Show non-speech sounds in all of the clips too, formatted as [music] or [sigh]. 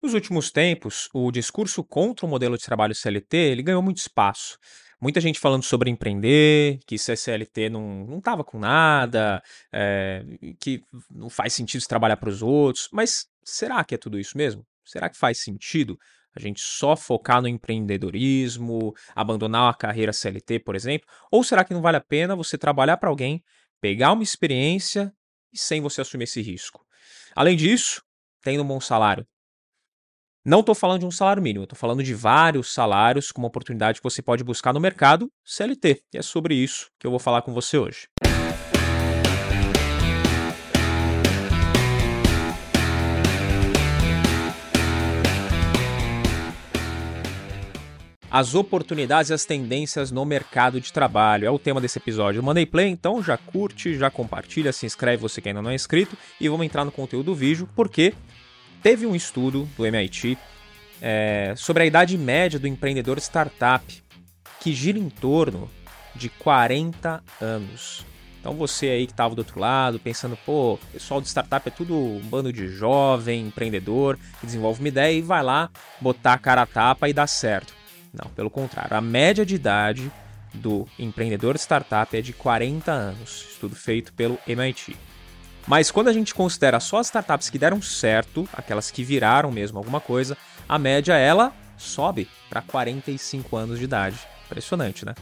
Nos últimos tempos, o discurso contra o modelo de trabalho CLT ele ganhou muito espaço. Muita gente falando sobre empreender, que ser CLT não, não tava com nada, é, que não faz sentido trabalhar para os outros. Mas será que é tudo isso mesmo? Será que faz sentido a gente só focar no empreendedorismo, abandonar a carreira CLT, por exemplo? Ou será que não vale a pena você trabalhar para alguém, pegar uma experiência e sem você assumir esse risco? Além disso, tendo um bom salário, não estou falando de um salário mínimo, estou falando de vários salários como oportunidade que você pode buscar no mercado CLT. E é sobre isso que eu vou falar com você hoje. As oportunidades e as tendências no mercado de trabalho é o tema desse episódio. Eu mandei play, então já curte, já compartilha, se inscreve você que ainda não é inscrito e vamos entrar no conteúdo do vídeo, porque Teve um estudo do MIT é, sobre a idade média do empreendedor startup, que gira em torno de 40 anos. Então você aí que estava do outro lado, pensando, pô, pessoal de startup é tudo um bando de jovem, empreendedor, que desenvolve uma ideia e vai lá botar a cara a tapa e dá certo. Não, pelo contrário, a média de idade do empreendedor startup é de 40 anos, estudo feito pelo MIT. Mas quando a gente considera só as startups que deram certo, aquelas que viraram mesmo alguma coisa, a média ela sobe para 45 anos de idade. Impressionante, né?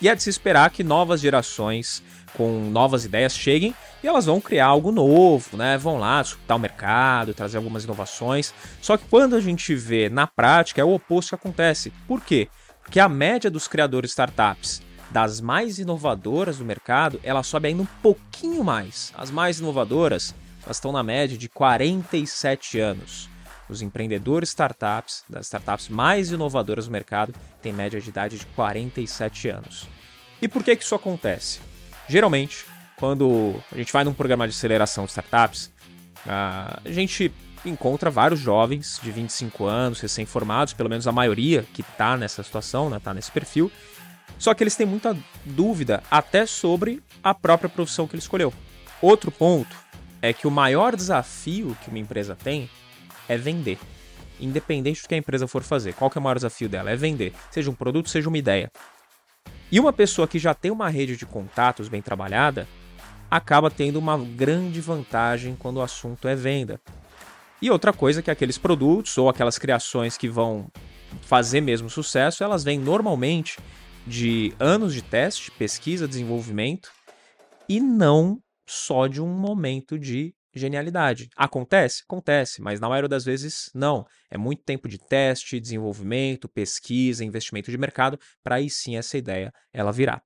E é de se esperar que novas gerações com novas ideias cheguem e elas vão criar algo novo, né? Vão lá escutar o mercado, trazer algumas inovações. Só que quando a gente vê na prática é o oposto que acontece. Por quê? Porque a média dos criadores de startups das mais inovadoras do mercado, ela sobe ainda um pouquinho mais. As mais inovadoras, elas estão na média de 47 anos. Os empreendedores startups, das startups mais inovadoras do mercado, têm média de idade de 47 anos. E por que, que isso acontece? Geralmente, quando a gente vai num programa de aceleração de startups, a gente encontra vários jovens de 25 anos, recém-formados, pelo menos a maioria que está nessa situação, está né, tá nesse perfil, só que eles têm muita dúvida até sobre a própria profissão que ele escolheu. Outro ponto é que o maior desafio que uma empresa tem é vender. Independente do que a empresa for fazer. Qual que é o maior desafio dela? É vender. Seja um produto, seja uma ideia. E uma pessoa que já tem uma rede de contatos bem trabalhada acaba tendo uma grande vantagem quando o assunto é venda. E outra coisa é que aqueles produtos ou aquelas criações que vão fazer mesmo sucesso, elas vêm normalmente de anos de teste, pesquisa, desenvolvimento e não só de um momento de genialidade. Acontece? Acontece, mas na maioria das vezes não. É muito tempo de teste, desenvolvimento, pesquisa, investimento de mercado para aí sim essa ideia ela virar.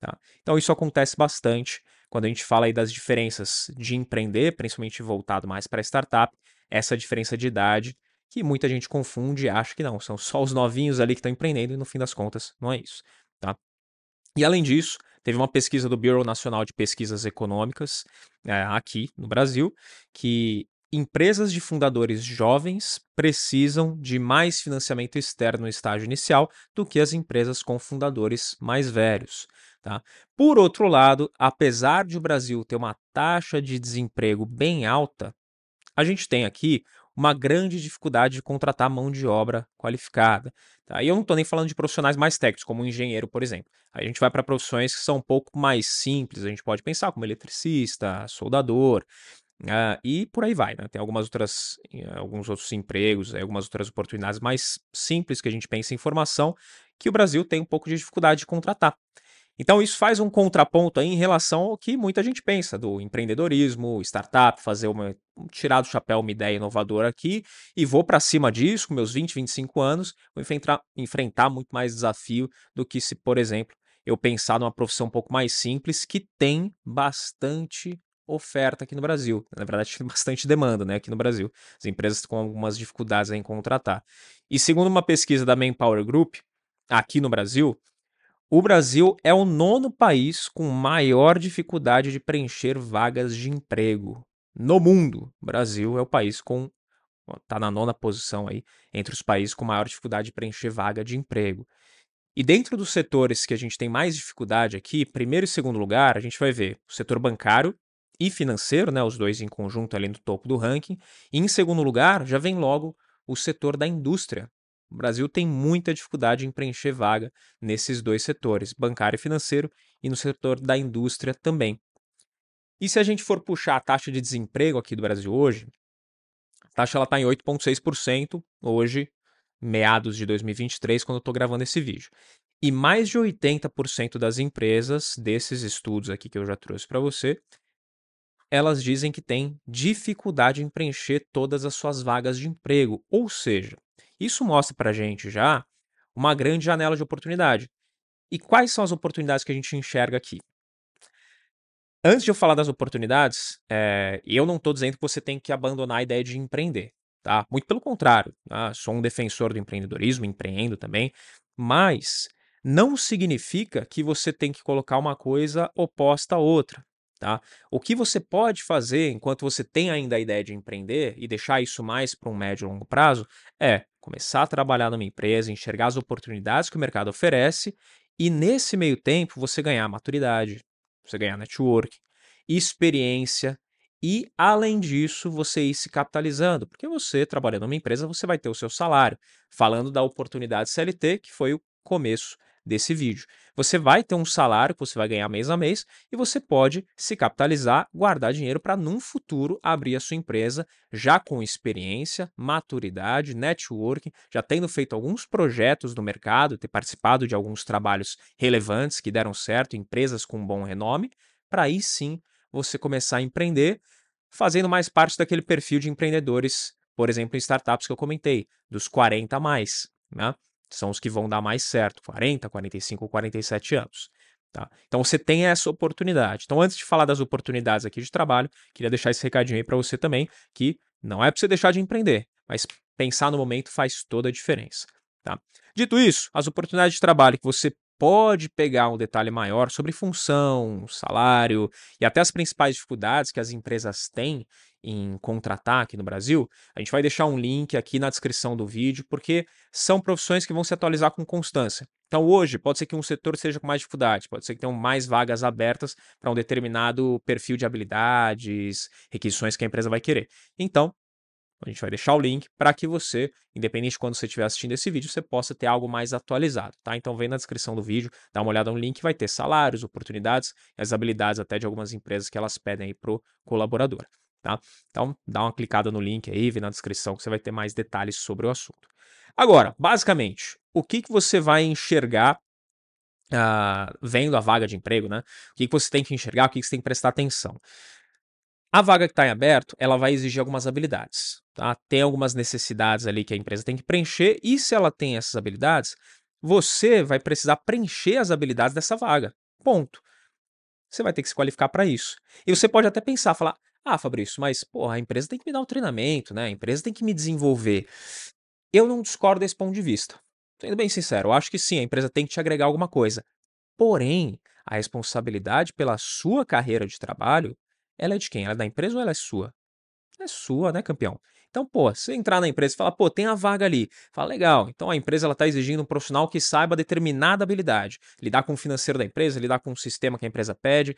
Tá? Então isso acontece bastante quando a gente fala aí das diferenças de empreender, principalmente voltado mais para startup, essa diferença de idade que muita gente confunde e acha que não, são só os novinhos ali que estão empreendendo e no fim das contas não é isso. Tá? E além disso, teve uma pesquisa do Bureau Nacional de Pesquisas Econômicas é, aqui no Brasil que empresas de fundadores jovens precisam de mais financiamento externo no estágio inicial do que as empresas com fundadores mais velhos. Tá? Por outro lado, apesar de o Brasil ter uma taxa de desemprego bem alta, a gente tem aqui uma grande dificuldade de contratar mão de obra qualificada. Tá? E eu não estou nem falando de profissionais mais técnicos, como um engenheiro, por exemplo. A gente vai para profissões que são um pouco mais simples, a gente pode pensar como eletricista, soldador, uh, e por aí vai. Né? Tem algumas outras, alguns outros empregos, algumas outras oportunidades mais simples que a gente pensa em formação, que o Brasil tem um pouco de dificuldade de contratar. Então, isso faz um contraponto aí em relação ao que muita gente pensa do empreendedorismo, startup, fazer uma. tirar do chapéu uma ideia inovadora aqui e vou para cima disso, com meus 20, 25 anos, vou enfrentar, enfrentar muito mais desafio do que se, por exemplo, eu pensar numa profissão um pouco mais simples que tem bastante oferta aqui no Brasil. Na verdade, [laughs] tem bastante demanda né, aqui no Brasil. As empresas com algumas dificuldades em contratar. E segundo uma pesquisa da Manpower Group, aqui no Brasil, o Brasil é o nono país com maior dificuldade de preencher vagas de emprego no mundo. O Brasil é o país com está na nona posição aí entre os países com maior dificuldade de preencher vaga de emprego. E dentro dos setores que a gente tem mais dificuldade aqui, primeiro e segundo lugar, a gente vai ver o setor bancário e financeiro, né, os dois em conjunto ali no topo do ranking. E em segundo lugar, já vem logo o setor da indústria. O Brasil tem muita dificuldade em preencher vaga nesses dois setores, bancário e financeiro, e no setor da indústria também. E se a gente for puxar a taxa de desemprego aqui do Brasil hoje, a taxa está em 8,6% hoje, meados de 2023, quando eu estou gravando esse vídeo. E mais de 80% das empresas desses estudos aqui que eu já trouxe para você, elas dizem que têm dificuldade em preencher todas as suas vagas de emprego. Ou seja, isso mostra para a gente já uma grande janela de oportunidade. E quais são as oportunidades que a gente enxerga aqui? Antes de eu falar das oportunidades, é, eu não estou dizendo que você tem que abandonar a ideia de empreender. Tá? Muito pelo contrário, tá? sou um defensor do empreendedorismo, empreendo também, mas não significa que você tem que colocar uma coisa oposta à outra. Tá? O que você pode fazer enquanto você tem ainda a ideia de empreender e deixar isso mais para um médio e longo prazo é começar a trabalhar numa empresa, enxergar as oportunidades que o mercado oferece e nesse meio tempo você ganhar maturidade, você ganhar network, experiência e além disso você ir se capitalizando, porque você trabalhando numa empresa você vai ter o seu salário. Falando da oportunidade CLT, que foi o começo desse vídeo. Você vai ter um salário que você vai ganhar mês a mês e você pode se capitalizar, guardar dinheiro para num futuro abrir a sua empresa já com experiência, maturidade, networking, já tendo feito alguns projetos no mercado, ter participado de alguns trabalhos relevantes que deram certo, empresas com bom renome, para aí sim você começar a empreender, fazendo mais parte daquele perfil de empreendedores, por exemplo, em startups que eu comentei, dos 40 a mais. Né? São os que vão dar mais certo, 40, 45 ou 47 anos. Tá? Então você tem essa oportunidade. Então, antes de falar das oportunidades aqui de trabalho, queria deixar esse recadinho aí para você também, que não é para você deixar de empreender, mas pensar no momento faz toda a diferença. Tá? Dito isso, as oportunidades de trabalho que você pode pegar um detalhe maior sobre função, salário e até as principais dificuldades que as empresas têm em contratar aqui no Brasil, a gente vai deixar um link aqui na descrição do vídeo, porque são profissões que vão se atualizar com constância. Então, hoje, pode ser que um setor seja com mais dificuldade, pode ser que tenham mais vagas abertas para um determinado perfil de habilidades, requisições que a empresa vai querer. Então, a gente vai deixar o link para que você, independente de quando você estiver assistindo esse vídeo, você possa ter algo mais atualizado, tá? Então vem na descrição do vídeo, dá uma olhada no link, vai ter salários, oportunidades e as habilidades até de algumas empresas que elas pedem aí pro colaborador. Tá? Então, dá uma clicada no link aí, vem na descrição que você vai ter mais detalhes sobre o assunto. Agora, basicamente, o que, que você vai enxergar uh, vendo a vaga de emprego, né? O que, que você tem que enxergar, o que, que você tem que prestar atenção? A vaga que está em aberto, ela vai exigir algumas habilidades, tá? Tem algumas necessidades ali que a empresa tem que preencher, e se ela tem essas habilidades, você vai precisar preencher as habilidades dessa vaga. Ponto. Você vai ter que se qualificar para isso. E você pode até pensar, falar, ah, Fabrício, mas porra, a empresa tem que me dar um treinamento, né? A empresa tem que me desenvolver. Eu não discordo desse ponto de vista. Sendo bem sincero, eu acho que sim, a empresa tem que te agregar alguma coisa. Porém, a responsabilidade pela sua carreira de trabalho, ela é de quem? Ela é da empresa ou ela é sua? É sua, né, campeão? Então, pô, se você entrar na empresa e falar, pô, tem a vaga ali. Fala, legal. Então a empresa ela está exigindo um profissional que saiba determinada habilidade. Lidar com o financeiro da empresa, lidar com o sistema que a empresa pede.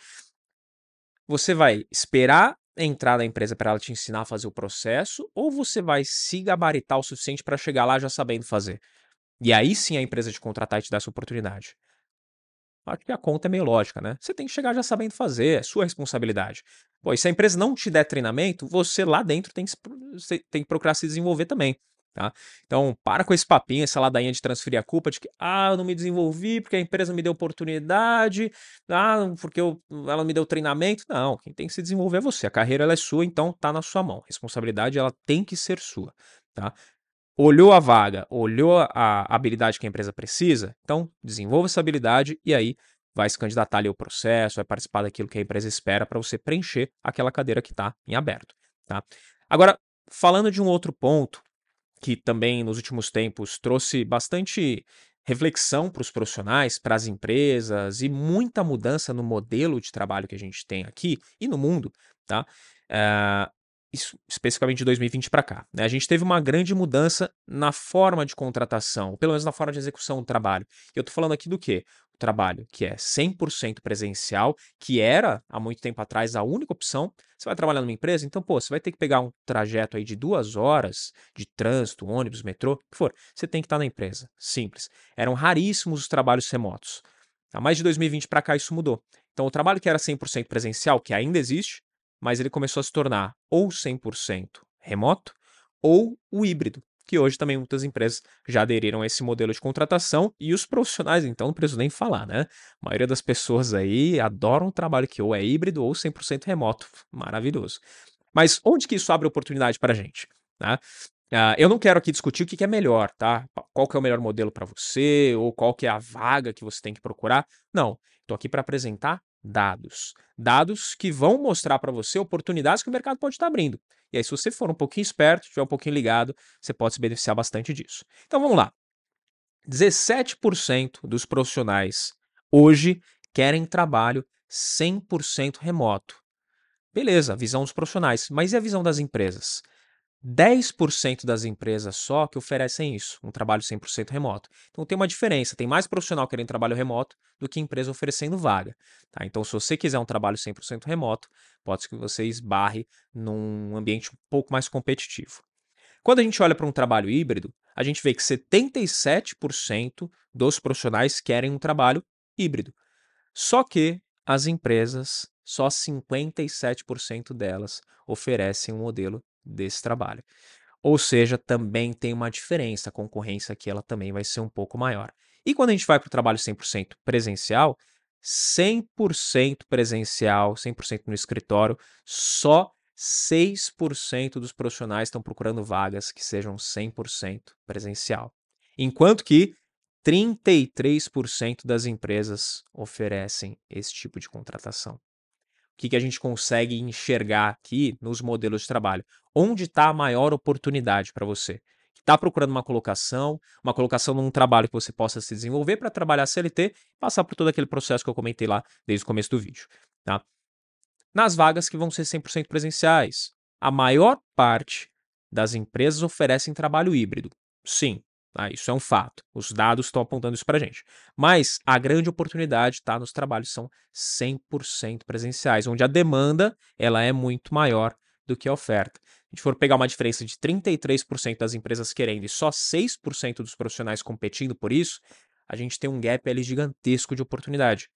Você vai esperar entrar na empresa para ela te ensinar a fazer o processo, ou você vai se gabaritar o suficiente para chegar lá já sabendo fazer. E aí sim a empresa te contratar e te dar essa oportunidade. Acho que a conta é meio lógica, né? Você tem que chegar já sabendo fazer, é sua responsabilidade. Pô, e se a empresa não te der treinamento, você lá dentro tem que, tem que procurar se desenvolver também. Tá? Então, para com esse papinho, essa ladainha de transferir a culpa de que, ah, eu não me desenvolvi porque a empresa me deu oportunidade, ah, porque eu, ela me deu treinamento. Não, quem tem que se desenvolver é você. A carreira ela é sua, então tá na sua mão. A responsabilidade ela tem que ser sua. Tá? Olhou a vaga, olhou a habilidade que a empresa precisa, então desenvolva essa habilidade e aí vai se candidatar ali ao processo, vai participar daquilo que a empresa espera para você preencher aquela cadeira que está em aberto. Tá? Agora, falando de um outro ponto que também nos últimos tempos trouxe bastante reflexão para os profissionais, para as empresas e muita mudança no modelo de trabalho que a gente tem aqui e no mundo, tá? Uh, isso, especificamente de 2020 para cá. Né? A gente teve uma grande mudança na forma de contratação, pelo menos na forma de execução do trabalho. E eu estou falando aqui do quê? Trabalho que é 100% presencial, que era há muito tempo atrás a única opção. Você vai trabalhar numa empresa, então, pô, você vai ter que pegar um trajeto aí de duas horas de trânsito, ônibus, metrô, o que for. Você tem que estar na empresa. Simples. Eram raríssimos os trabalhos remotos. Há mais de 2020 para cá isso mudou. Então, o trabalho que era 100% presencial, que ainda existe, mas ele começou a se tornar ou 100% remoto ou o híbrido, que hoje também muitas empresas já aderiram a esse modelo de contratação e os profissionais, então, não preciso nem falar, né? A maioria das pessoas aí adoram o trabalho que ou é híbrido ou 100% remoto. Maravilhoso. Mas onde que isso abre oportunidade para a gente? Né? Uh, eu não quero aqui discutir o que, que é melhor, tá? Qual que é o melhor modelo para você, ou qual que é a vaga que você tem que procurar. Não, estou aqui para apresentar dados. Dados que vão mostrar para você oportunidades que o mercado pode estar abrindo. E aí, se você for um pouquinho esperto, tiver um pouquinho ligado, você pode se beneficiar bastante disso. Então vamos lá. 17% dos profissionais hoje querem trabalho 100% remoto. Beleza, visão dos profissionais, mas e a visão das empresas? 10% das empresas só que oferecem isso, um trabalho 100% remoto. Então tem uma diferença, tem mais profissional querendo trabalho remoto do que empresa oferecendo vaga. Tá? Então se você quiser um trabalho 100% remoto, pode ser que você esbarre num ambiente um pouco mais competitivo. Quando a gente olha para um trabalho híbrido, a gente vê que 77% dos profissionais querem um trabalho híbrido. Só que as empresas, só 57% delas oferecem um modelo desse trabalho. Ou seja, também tem uma diferença, a concorrência aqui ela também vai ser um pouco maior. E quando a gente vai para o trabalho 100% presencial, 100% presencial, 100% no escritório, só 6% dos profissionais estão procurando vagas que sejam 100% presencial. Enquanto que 33% das empresas oferecem esse tipo de contratação que, que a gente consegue enxergar aqui nos modelos de trabalho? Onde está a maior oportunidade para você? Está procurando uma colocação, uma colocação num trabalho que você possa se desenvolver para trabalhar CLT passar por todo aquele processo que eu comentei lá desde o começo do vídeo. Tá? Nas vagas que vão ser 100% presenciais, a maior parte das empresas oferecem trabalho híbrido. Sim, ah, isso é um fato. Os dados estão apontando isso para gente. Mas a grande oportunidade está nos trabalhos são 100% presenciais, onde a demanda ela é muito maior do que a oferta. A gente for pegar uma diferença de 33% das empresas querendo e só 6% dos profissionais competindo por isso, a gente tem um gap ali gigantesco de oportunidade.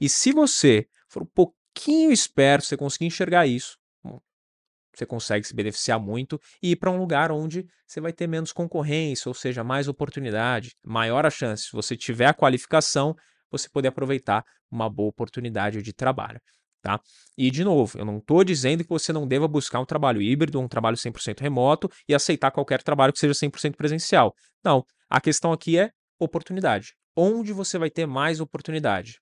E se você for um pouquinho esperto, você conseguir enxergar isso, você consegue se beneficiar muito e ir para um lugar onde você vai ter menos concorrência, ou seja, mais oportunidade, maior a chance, se você tiver a qualificação, você poder aproveitar uma boa oportunidade de trabalho. Tá? E, de novo, eu não estou dizendo que você não deva buscar um trabalho híbrido, um trabalho 100% remoto e aceitar qualquer trabalho que seja 100% presencial. Não. A questão aqui é oportunidade. Onde você vai ter mais oportunidade?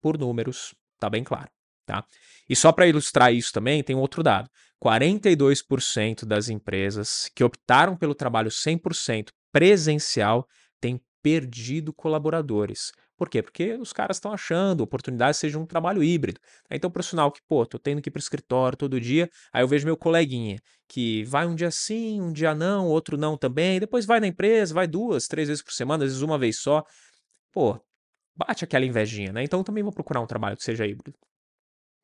Por números, tá bem claro. Tá? E só para ilustrar isso também, tem outro dado. 42% das empresas que optaram pelo trabalho 100% presencial têm perdido colaboradores. Por quê? Porque os caras estão achando oportunidade seja um trabalho híbrido. Então, o profissional que, pô, tô tendo que ir para o escritório todo dia, aí eu vejo meu coleguinha que vai um dia sim, um dia não, outro não também, depois vai na empresa, vai duas, três vezes por semana, às vezes uma vez só. Pô, bate aquela invejinha, né? Então, também vou procurar um trabalho que seja híbrido.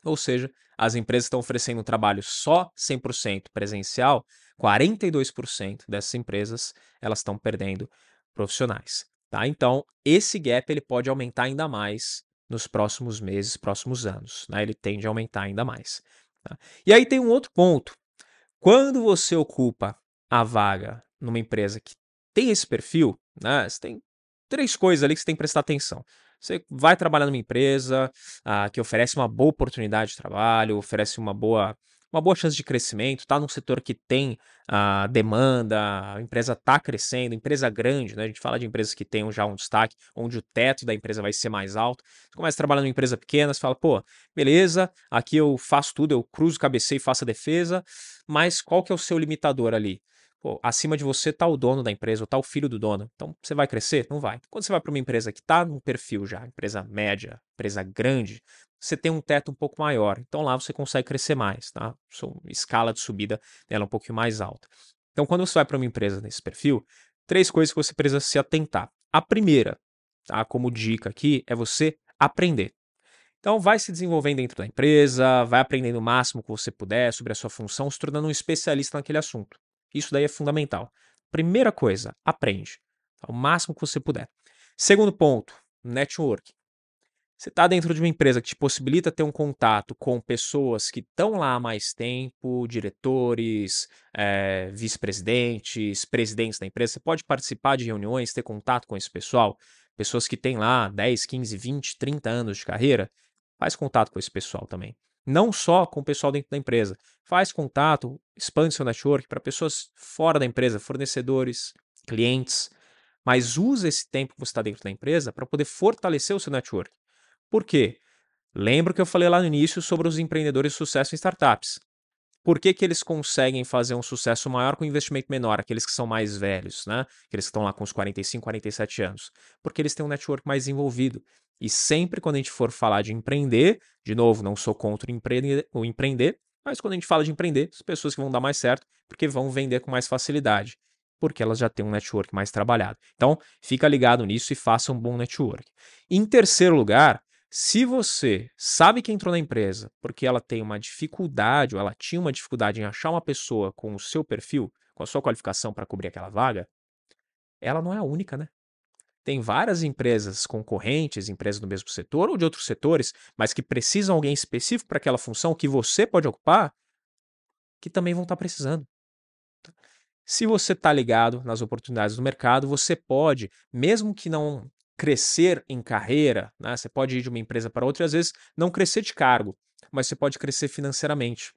Ou seja, as empresas estão oferecendo um trabalho só 100% presencial, 42% dessas empresas elas estão perdendo profissionais. Tá? Então, esse gap ele pode aumentar ainda mais nos próximos meses, próximos anos. Né? Ele tende a aumentar ainda mais. Tá? E aí tem um outro ponto. Quando você ocupa a vaga numa empresa que tem esse perfil, né, você tem três coisas ali que você tem que prestar atenção. Você vai trabalhar numa empresa ah, que oferece uma boa oportunidade de trabalho, oferece uma boa, uma boa chance de crescimento, está num setor que tem ah, demanda, a empresa está crescendo, empresa grande, né? A gente fala de empresas que têm já um destaque, onde o teto da empresa vai ser mais alto. Você começa a trabalhar numa empresa pequena, você fala, pô, beleza, aqui eu faço tudo, eu cruzo, cabeceio e faço a defesa, mas qual que é o seu limitador ali? Pô, acima de você está o dono da empresa, ou está o filho do dono. Então, você vai crescer? Não vai. Quando você vai para uma empresa que está num perfil já, empresa média, empresa grande, você tem um teto um pouco maior. Então, lá você consegue crescer mais, tá? Sua escala de subida dela é um pouquinho mais alta. Então, quando você vai para uma empresa nesse perfil, três coisas que você precisa se atentar. A primeira, tá? Como dica aqui, é você aprender. Então, vai se desenvolvendo dentro da empresa, vai aprendendo o máximo que você puder sobre a sua função, se tornando um especialista naquele assunto. Isso daí é fundamental. Primeira coisa, aprende. Tá? O máximo que você puder. Segundo ponto, network. Você está dentro de uma empresa que te possibilita ter um contato com pessoas que estão lá há mais tempo, diretores, é, vice-presidentes, presidentes da empresa. Você pode participar de reuniões, ter contato com esse pessoal, pessoas que têm lá 10, 15, 20, 30 anos de carreira. Faz contato com esse pessoal também. Não só com o pessoal dentro da empresa. Faz contato, expande seu network para pessoas fora da empresa, fornecedores, clientes. Mas use esse tempo que você está dentro da empresa para poder fortalecer o seu network. Por quê? Lembra que eu falei lá no início sobre os empreendedores de sucesso em startups. Por que, que eles conseguem fazer um sucesso maior com investimento menor, aqueles que são mais velhos, né? Aqueles que estão lá com os 45, 47 anos? Porque eles têm um network mais envolvido. E sempre quando a gente for falar de empreender, de novo, não sou contra o empreender, mas quando a gente fala de empreender, as pessoas que vão dar mais certo, porque vão vender com mais facilidade, porque elas já têm um network mais trabalhado. Então, fica ligado nisso e faça um bom network. Em terceiro lugar, se você sabe que entrou na empresa porque ela tem uma dificuldade, ou ela tinha uma dificuldade em achar uma pessoa com o seu perfil, com a sua qualificação para cobrir aquela vaga, ela não é a única, né? Tem várias empresas concorrentes, empresas do mesmo setor ou de outros setores, mas que precisam alguém específico para aquela função que você pode ocupar, que também vão estar tá precisando. Se você está ligado nas oportunidades do mercado, você pode, mesmo que não crescer em carreira, né? Você pode ir de uma empresa para outra e às vezes não crescer de cargo, mas você pode crescer financeiramente.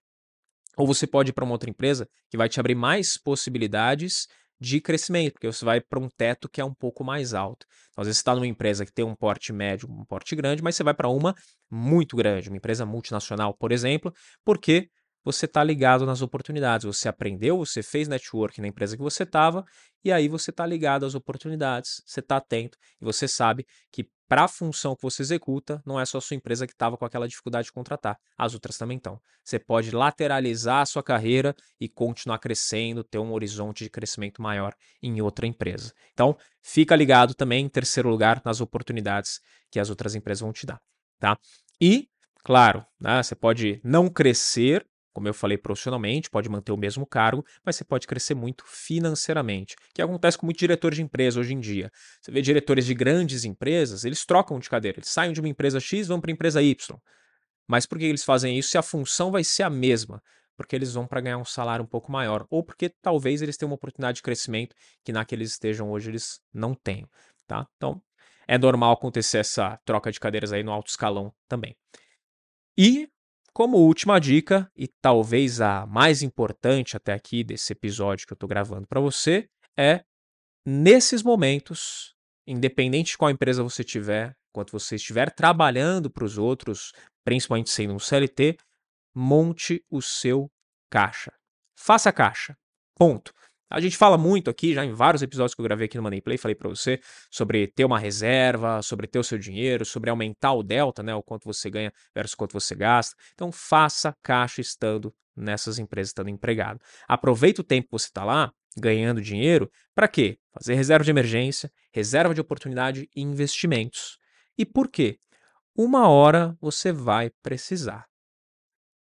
Ou você pode ir para uma outra empresa que vai te abrir mais possibilidades de crescimento, porque você vai para um teto que é um pouco mais alto. Então, às vezes você está numa empresa que tem um porte médio, um porte grande, mas você vai para uma muito grande, uma empresa multinacional, por exemplo, porque você está ligado nas oportunidades. Você aprendeu, você fez network na empresa que você estava, e aí você está ligado às oportunidades, você está atento, e você sabe que para a função que você executa, não é só a sua empresa que estava com aquela dificuldade de contratar, as outras também estão. Você pode lateralizar a sua carreira e continuar crescendo, ter um horizonte de crescimento maior em outra empresa. Então, fica ligado também, em terceiro lugar, nas oportunidades que as outras empresas vão te dar. Tá? E, claro, né, você pode não crescer como eu falei profissionalmente, pode manter o mesmo cargo, mas você pode crescer muito financeiramente, que acontece com muitos diretores de empresa hoje em dia. Você vê diretores de grandes empresas, eles trocam de cadeira, eles saem de uma empresa X vão para a empresa Y. Mas por que eles fazem isso se a função vai ser a mesma? Porque eles vão para ganhar um salário um pouco maior, ou porque talvez eles tenham uma oportunidade de crescimento que na que eles estejam hoje eles não tenham, tá? Então, é normal acontecer essa troca de cadeiras aí no alto escalão também. E como última dica, e talvez a mais importante até aqui desse episódio que eu estou gravando para você, é nesses momentos, independente de qual empresa você tiver, enquanto você estiver trabalhando para os outros, principalmente sendo um CLT, monte o seu caixa. Faça caixa. Ponto. A gente fala muito aqui, já em vários episódios que eu gravei aqui no Money Play, falei para você sobre ter uma reserva, sobre ter o seu dinheiro, sobre aumentar o delta, né, o quanto você ganha versus quanto você gasta. Então faça caixa estando nessas empresas, estando empregado. Aproveita o tempo que você está lá, ganhando dinheiro, para quê? Fazer reserva de emergência, reserva de oportunidade e investimentos. E por quê? Uma hora você vai precisar.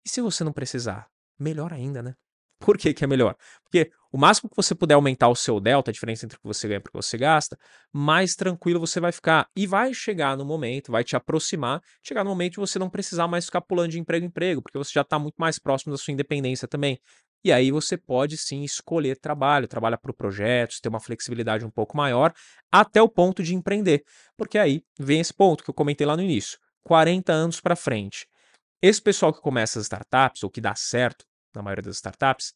E se você não precisar? Melhor ainda, né? Por que, que é melhor? Porque o máximo que você puder aumentar o seu delta, a diferença entre o que você ganha e o que você gasta, mais tranquilo você vai ficar. E vai chegar no momento, vai te aproximar, chegar no momento de você não precisar mais ficar pulando de emprego em emprego, porque você já está muito mais próximo da sua independência também. E aí você pode sim escolher trabalho, trabalhar por projetos, ter uma flexibilidade um pouco maior, até o ponto de empreender. Porque aí vem esse ponto que eu comentei lá no início: 40 anos para frente. Esse pessoal que começa as startups, ou que dá certo, na maioria das startups.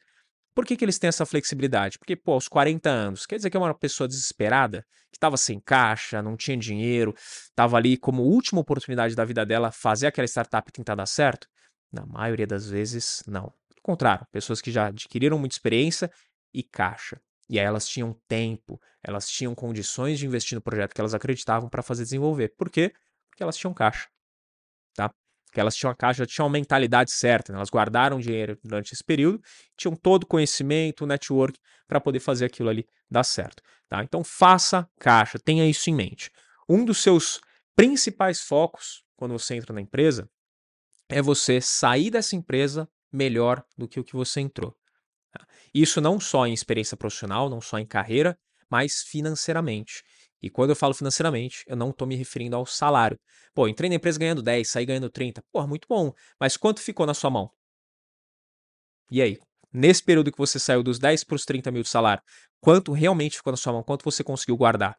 Por que, que eles têm essa flexibilidade? Porque, pô, aos 40 anos, quer dizer que é uma pessoa desesperada, que estava sem caixa, não tinha dinheiro, estava ali como última oportunidade da vida dela fazer aquela startup tentar dar certo? Na maioria das vezes, não. Pelo contrário, pessoas que já adquiriram muita experiência e caixa. E aí elas tinham tempo, elas tinham condições de investir no projeto que elas acreditavam para fazer desenvolver. Por quê? Porque elas tinham caixa. Tá? Que elas tinham a caixa, tinham a mentalidade certa, né? elas guardaram dinheiro durante esse período, tinham todo o conhecimento, o network para poder fazer aquilo ali dar certo. Tá? Então faça caixa, tenha isso em mente. um dos seus principais focos quando você entra na empresa é você sair dessa empresa melhor do que o que você entrou. Tá? Isso não só em experiência profissional, não só em carreira, mas financeiramente. E quando eu falo financeiramente, eu não estou me referindo ao salário. Pô, entrei na empresa ganhando 10, saí ganhando 30. Pô, muito bom. Mas quanto ficou na sua mão? E aí? Nesse período que você saiu dos 10 para os 30 mil de salário, quanto realmente ficou na sua mão? Quanto você conseguiu guardar?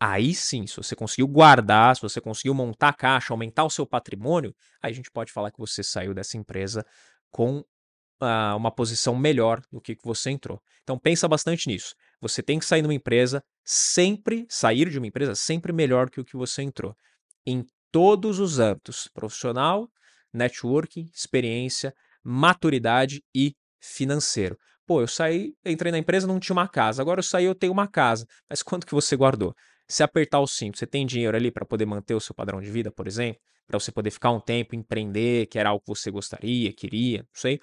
Aí sim, se você conseguiu guardar, se você conseguiu montar a caixa, aumentar o seu patrimônio, aí a gente pode falar que você saiu dessa empresa com uh, uma posição melhor do que você entrou. Então pensa bastante nisso. Você tem que sair de uma empresa sempre, sair de uma empresa sempre melhor que o que você entrou. Em todos os âmbitos, profissional, networking, experiência, maturidade e financeiro. Pô, eu saí, entrei na empresa, não tinha uma casa. Agora eu saí, eu tenho uma casa. Mas quanto que você guardou? Se apertar o cinto, você tem dinheiro ali para poder manter o seu padrão de vida, por exemplo? Para você poder ficar um tempo, empreender, que era algo que você gostaria, queria, não sei.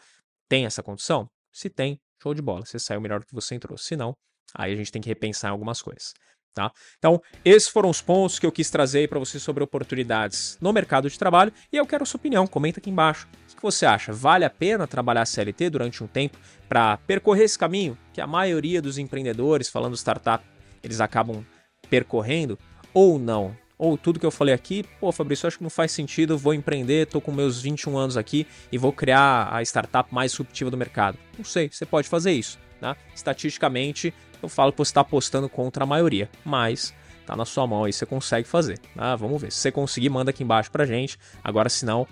Tem essa condição? Se tem, show de bola. Você saiu melhor do que você entrou. Se não, aí a gente tem que repensar algumas coisas. Tá? Então, esses foram os pontos que eu quis trazer para você sobre oportunidades no mercado de trabalho e eu quero sua opinião. Comenta aqui embaixo. O que você acha? Vale a pena trabalhar CLT durante um tempo para percorrer esse caminho que a maioria dos empreendedores, falando startup, eles acabam percorrendo ou não? Ou tudo que eu falei aqui, pô, Fabrício, acho que não faz sentido, vou empreender, tô com meus 21 anos aqui e vou criar a startup mais disruptiva do mercado. Não sei, você pode fazer isso. Né? Estatisticamente, eu falo que você está apostando contra a maioria, mas tá na sua mão aí, você consegue fazer. Né? Vamos ver. Se você conseguir, manda aqui embaixo pra gente. Agora, se não,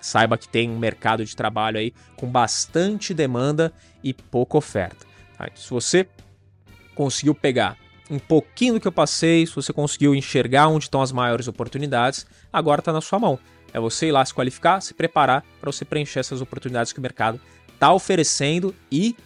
saiba que tem um mercado de trabalho aí com bastante demanda e pouca oferta. Tá? Se você conseguiu pegar um pouquinho do que eu passei, se você conseguiu enxergar onde estão as maiores oportunidades, agora está na sua mão. É você ir lá se qualificar, se preparar para você preencher essas oportunidades que o mercado está oferecendo e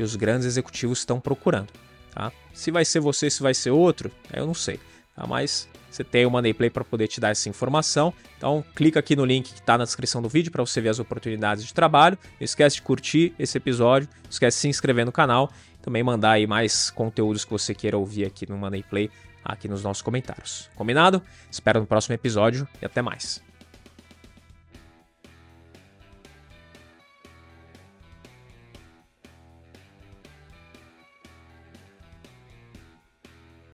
que os grandes executivos estão procurando. Tá? Se vai ser você, se vai ser outro, eu não sei. Tá? Mas você tem o Money Play para poder te dar essa informação. Então, clica aqui no link que está na descrição do vídeo para você ver as oportunidades de trabalho. Não esquece de curtir esse episódio, não esquece de se inscrever no canal também mandar aí mais conteúdos que você queira ouvir aqui no Money Play, aqui nos nossos comentários. Combinado? Espero no próximo episódio e até mais.